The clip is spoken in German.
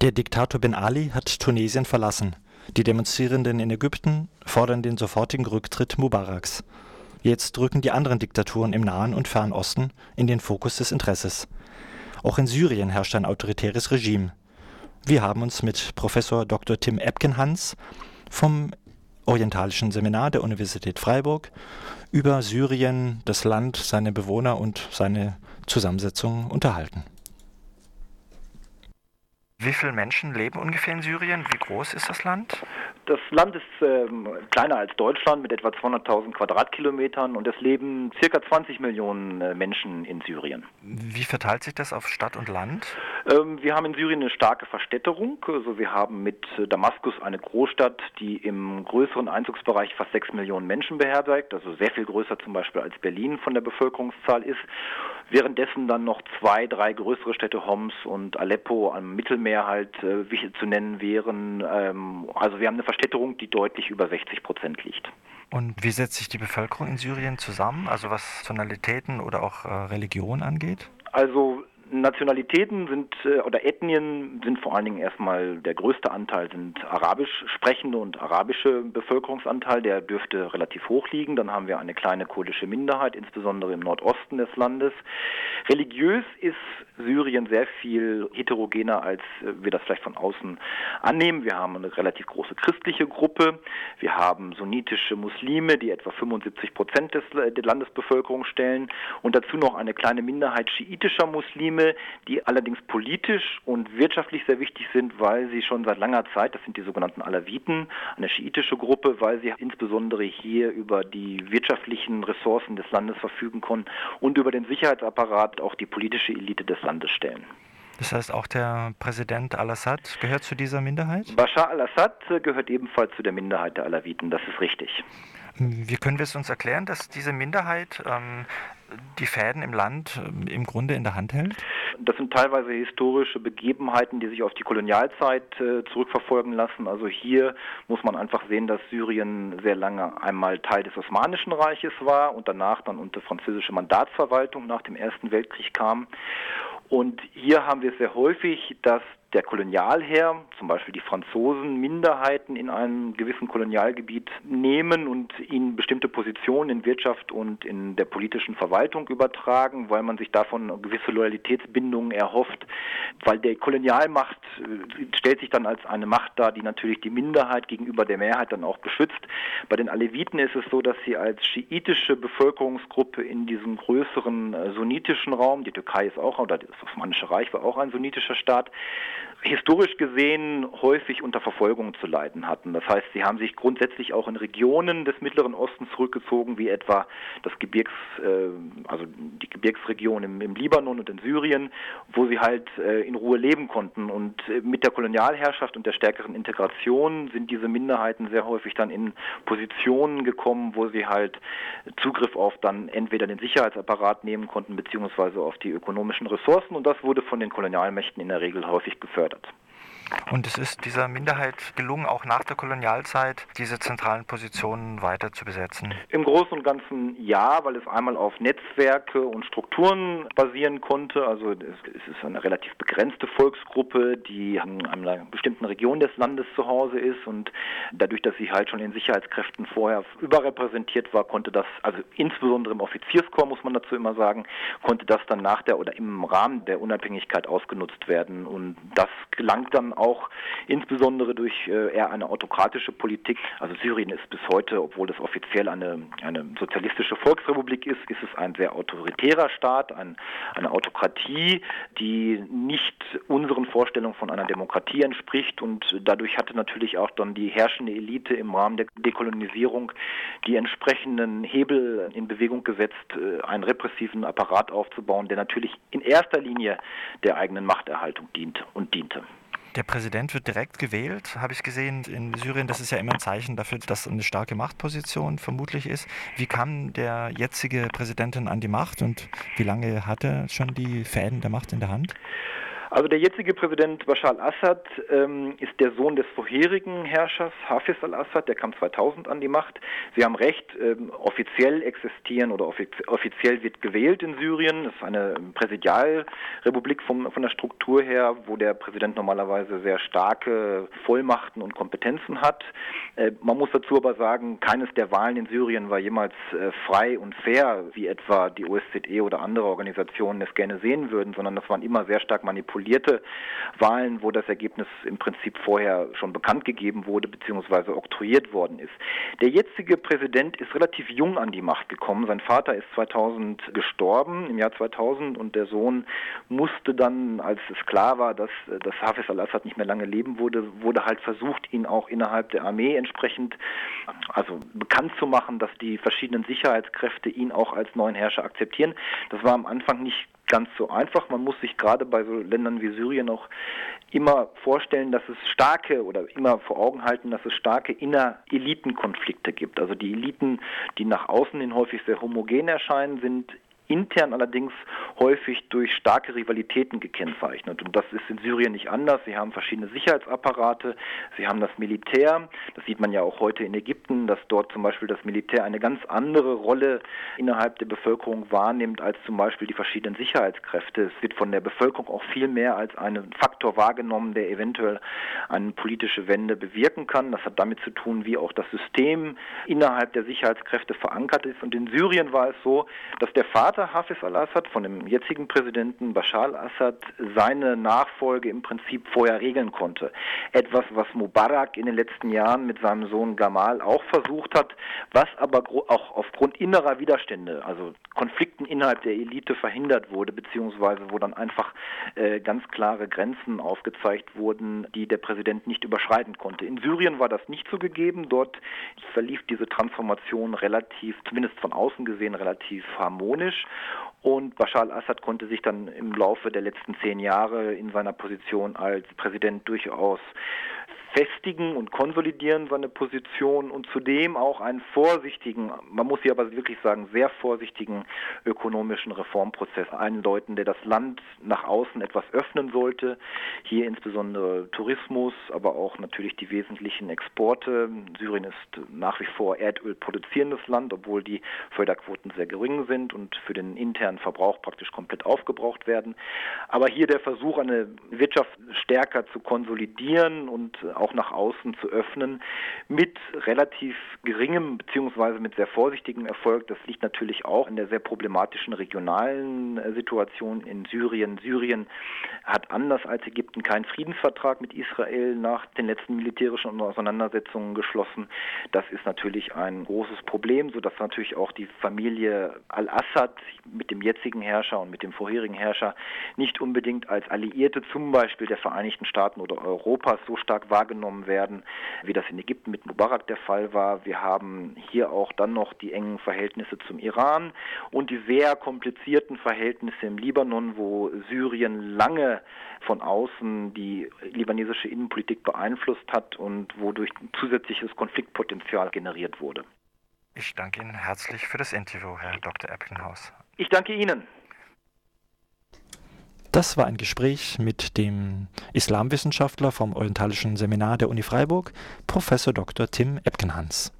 Der Diktator Ben Ali hat Tunesien verlassen. Die Demonstrierenden in Ägypten fordern den sofortigen Rücktritt Mubaraks. Jetzt rücken die anderen Diktaturen im Nahen und Fernen Osten in den Fokus des Interesses. Auch in Syrien herrscht ein autoritäres Regime. Wir haben uns mit Professor Dr. Tim Epkenhans vom Orientalischen Seminar der Universität Freiburg über Syrien, das Land, seine Bewohner und seine Zusammensetzung unterhalten. Wie viele Menschen leben ungefähr in Syrien? Wie groß ist das Land? Das Land ist ähm, kleiner als Deutschland mit etwa 200.000 Quadratkilometern und es leben circa 20 Millionen äh, Menschen in Syrien. Wie verteilt sich das auf Stadt und Land? Ähm, wir haben in Syrien eine starke Verstädterung. Also wir haben mit äh, Damaskus eine Großstadt, die im größeren Einzugsbereich fast 6 Millionen Menschen beherbergt, also sehr viel größer zum Beispiel als Berlin von der Bevölkerungszahl ist. Währenddessen dann noch zwei, drei größere Städte, Homs und Aleppo am Mittelmeer halt äh, zu nennen wären. Ähm, also wir haben eine Verstädterung, die deutlich über 60 Prozent liegt. Und wie setzt sich die Bevölkerung in Syrien zusammen, also was Nationalitäten oder auch äh, Religion angeht? Also Nationalitäten sind äh, oder Ethnien sind vor allen Dingen erstmal der größte Anteil sind arabisch sprechende und arabische Bevölkerungsanteil, der dürfte relativ hoch liegen. Dann haben wir eine kleine kurdische Minderheit, insbesondere im Nordosten des Landes. Religiös ist Syrien sehr viel heterogener, als wir das vielleicht von außen annehmen. Wir haben eine relativ große christliche Gruppe. Wir haben sunnitische Muslime, die etwa 75 Prozent des, der Landesbevölkerung stellen. Und dazu noch eine kleine Minderheit schiitischer Muslime, die allerdings politisch und wirtschaftlich sehr wichtig sind, weil sie schon seit langer Zeit, das sind die sogenannten Alawiten, eine schiitische Gruppe, weil sie insbesondere hier über die wirtschaftlichen Ressourcen des Landes verfügen können und über den Sicherheitsapparat auch die politische Elite des Landes stellen. Das heißt, auch der Präsident al-Assad gehört zu dieser Minderheit? Bashar al-Assad gehört ebenfalls zu der Minderheit der Alawiten, das ist richtig. Wie können wir es uns erklären, dass diese Minderheit ähm, die Fäden im Land ähm, im Grunde in der Hand hält? Das sind teilweise historische Begebenheiten, die sich auf die Kolonialzeit äh, zurückverfolgen lassen. Also hier muss man einfach sehen, dass Syrien sehr lange einmal Teil des Osmanischen Reiches war und danach dann unter französische Mandatsverwaltung nach dem Ersten Weltkrieg kam. Und hier haben wir sehr häufig, dass der Kolonialherr, zum Beispiel die Franzosen, Minderheiten in einem gewissen Kolonialgebiet nehmen und ihnen bestimmte Positionen in Wirtschaft und in der politischen Verwaltung übertragen, weil man sich davon gewisse Loyalitätsbindungen erhofft, weil der Kolonialmacht äh, stellt sich dann als eine Macht dar, die natürlich die Minderheit gegenüber der Mehrheit dann auch beschützt. Bei den Aleviten ist es so, dass sie als schiitische Bevölkerungsgruppe in diesem größeren äh, sunnitischen Raum, die Türkei ist auch, oder das Osmanische Reich war auch ein sunnitischer Staat, historisch gesehen häufig unter Verfolgung zu leiden hatten. Das heißt, sie haben sich grundsätzlich auch in Regionen des Mittleren Ostens zurückgezogen, wie etwa das Gebirgs, äh, also die Gebirgsregion im, im, Libanon und in Syrien, wo sie halt äh, in Ruhe leben konnten. Und äh, mit der Kolonialherrschaft und der stärkeren Integration sind diese Minderheiten sehr häufig dann in Positionen gekommen, wo sie halt Zugriff auf dann entweder den Sicherheitsapparat nehmen konnten, beziehungsweise auf die ökonomischen Ressourcen. Und das wurde von den Kolonialmächten in der Regel häufig gefördert. Und es ist dieser Minderheit gelungen, auch nach der Kolonialzeit diese zentralen Positionen weiter zu besetzen? Im Großen und Ganzen ja, weil es einmal auf Netzwerke und Strukturen basieren konnte. Also es ist eine relativ begrenzte Volksgruppe, die in einer bestimmten Region des Landes zu Hause ist und dadurch, dass sie halt schon in Sicherheitskräften vorher überrepräsentiert war, konnte das, also insbesondere im Offizierskorps muss man dazu immer sagen, konnte das dann nach der oder im Rahmen der Unabhängigkeit ausgenutzt werden und das gelangt dann auch insbesondere durch äh, eher eine autokratische Politik. Also Syrien ist bis heute, obwohl es offiziell eine, eine sozialistische Volksrepublik ist, ist es ein sehr autoritärer Staat, ein, eine Autokratie, die nicht unseren Vorstellungen von einer Demokratie entspricht und dadurch hatte natürlich auch dann die herrschende Elite im Rahmen der Dekolonisierung die entsprechenden Hebel in Bewegung gesetzt, äh, einen repressiven Apparat aufzubauen, der natürlich in erster Linie der eigenen Machterhaltung dient und diente. Der Präsident wird direkt gewählt, habe ich gesehen in Syrien. Das ist ja immer ein Zeichen dafür, dass eine starke Machtposition vermutlich ist. Wie kam der jetzige Präsident an die Macht und wie lange hat er schon die Fäden der Macht in der Hand? Also der jetzige Präsident Bashar al-Assad ähm, ist der Sohn des vorherigen Herrschers Hafiz al-Assad, der kam 2000 an die Macht. Sie haben recht, ähm, offiziell existieren oder offiz offiziell wird gewählt in Syrien. Es ist eine Präsidialrepublik vom, von der Struktur her, wo der Präsident normalerweise sehr starke Vollmachten und Kompetenzen hat. Äh, man muss dazu aber sagen, keines der Wahlen in Syrien war jemals äh, frei und fair, wie etwa die OSZE oder andere Organisationen es gerne sehen würden, sondern das waren immer sehr stark manipuliert manipulierte Wahlen, wo das Ergebnis im Prinzip vorher schon bekannt gegeben wurde bzw. oktroyiert worden ist. Der jetzige Präsident ist relativ jung an die Macht gekommen. Sein Vater ist 2000 gestorben, im Jahr 2000, und der Sohn musste dann, als es klar war, dass, dass Hafiz al-Assad nicht mehr lange leben würde, wurde halt versucht, ihn auch innerhalb der Armee entsprechend also bekannt zu machen, dass die verschiedenen Sicherheitskräfte ihn auch als neuen Herrscher akzeptieren. Das war am Anfang nicht ganz so einfach. Man muss sich gerade bei so Ländern wie Syrien auch immer vorstellen, dass es starke oder immer vor Augen halten, dass es starke Inner-Elitenkonflikte gibt. Also die Eliten, die nach außen hin häufig sehr homogen erscheinen, sind intern allerdings häufig durch starke Rivalitäten gekennzeichnet. Und das ist in Syrien nicht anders. Sie haben verschiedene Sicherheitsapparate, sie haben das Militär. Das sieht man ja auch heute in Ägypten, dass dort zum Beispiel das Militär eine ganz andere Rolle innerhalb der Bevölkerung wahrnimmt als zum Beispiel die verschiedenen Sicherheitskräfte. Es wird von der Bevölkerung auch viel mehr als einen Faktor wahrgenommen, der eventuell eine politische Wende bewirken kann. Das hat damit zu tun, wie auch das System innerhalb der Sicherheitskräfte verankert ist. Und in Syrien war es so, dass der Vater Vater Hafiz al-Assad, von dem jetzigen Präsidenten Bashar al-Assad, seine Nachfolge im Prinzip vorher regeln konnte. Etwas, was Mubarak in den letzten Jahren mit seinem Sohn Gamal auch versucht hat, was aber auch aufgrund innerer Widerstände, also Konflikten innerhalb der Elite verhindert wurde, beziehungsweise wo dann einfach äh, ganz klare Grenzen aufgezeigt wurden, die der Präsident nicht überschreiten konnte. In Syrien war das nicht so gegeben. Dort verlief diese Transformation relativ, zumindest von außen gesehen, relativ harmonisch. Und Bashar al-Assad konnte sich dann im Laufe der letzten zehn Jahre in seiner Position als Präsident durchaus festigen und konsolidieren seine Position und zudem auch einen vorsichtigen, man muss hier aber wirklich sagen, sehr vorsichtigen ökonomischen Reformprozess einläuten, der das Land nach außen etwas öffnen sollte. Hier insbesondere Tourismus, aber auch natürlich die wesentlichen Exporte. Syrien ist nach wie vor Erdöl produzierendes Land, obwohl die Förderquoten sehr gering sind und für den internen Verbrauch praktisch komplett aufgebraucht werden. Aber hier der Versuch, eine Wirtschaft stärker zu konsolidieren und auch nach außen zu öffnen, mit relativ geringem beziehungsweise mit sehr vorsichtigem Erfolg. Das liegt natürlich auch in der sehr problematischen regionalen äh, Situation in Syrien. Syrien hat anders als Ägypten keinen Friedensvertrag mit Israel nach den letzten militärischen Auseinandersetzungen geschlossen. Das ist natürlich ein großes Problem, sodass natürlich auch die Familie al-Assad mit dem jetzigen Herrscher und mit dem vorherigen Herrscher nicht unbedingt als Alliierte zum Beispiel der Vereinigten Staaten oder Europas so stark wahrgenommen wahrgenommen werden, wie das in Ägypten mit Mubarak der Fall war. Wir haben hier auch dann noch die engen Verhältnisse zum Iran und die sehr komplizierten Verhältnisse im Libanon, wo Syrien lange von außen die libanesische Innenpolitik beeinflusst hat und wodurch zusätzliches Konfliktpotenzial generiert wurde. Ich danke Ihnen herzlich für das Interview, Herr Dr. Eppinghaus. Ich danke Ihnen. Das war ein Gespräch mit dem Islamwissenschaftler vom Orientalischen Seminar der Uni Freiburg, Professor Dr. Tim Epkenhans.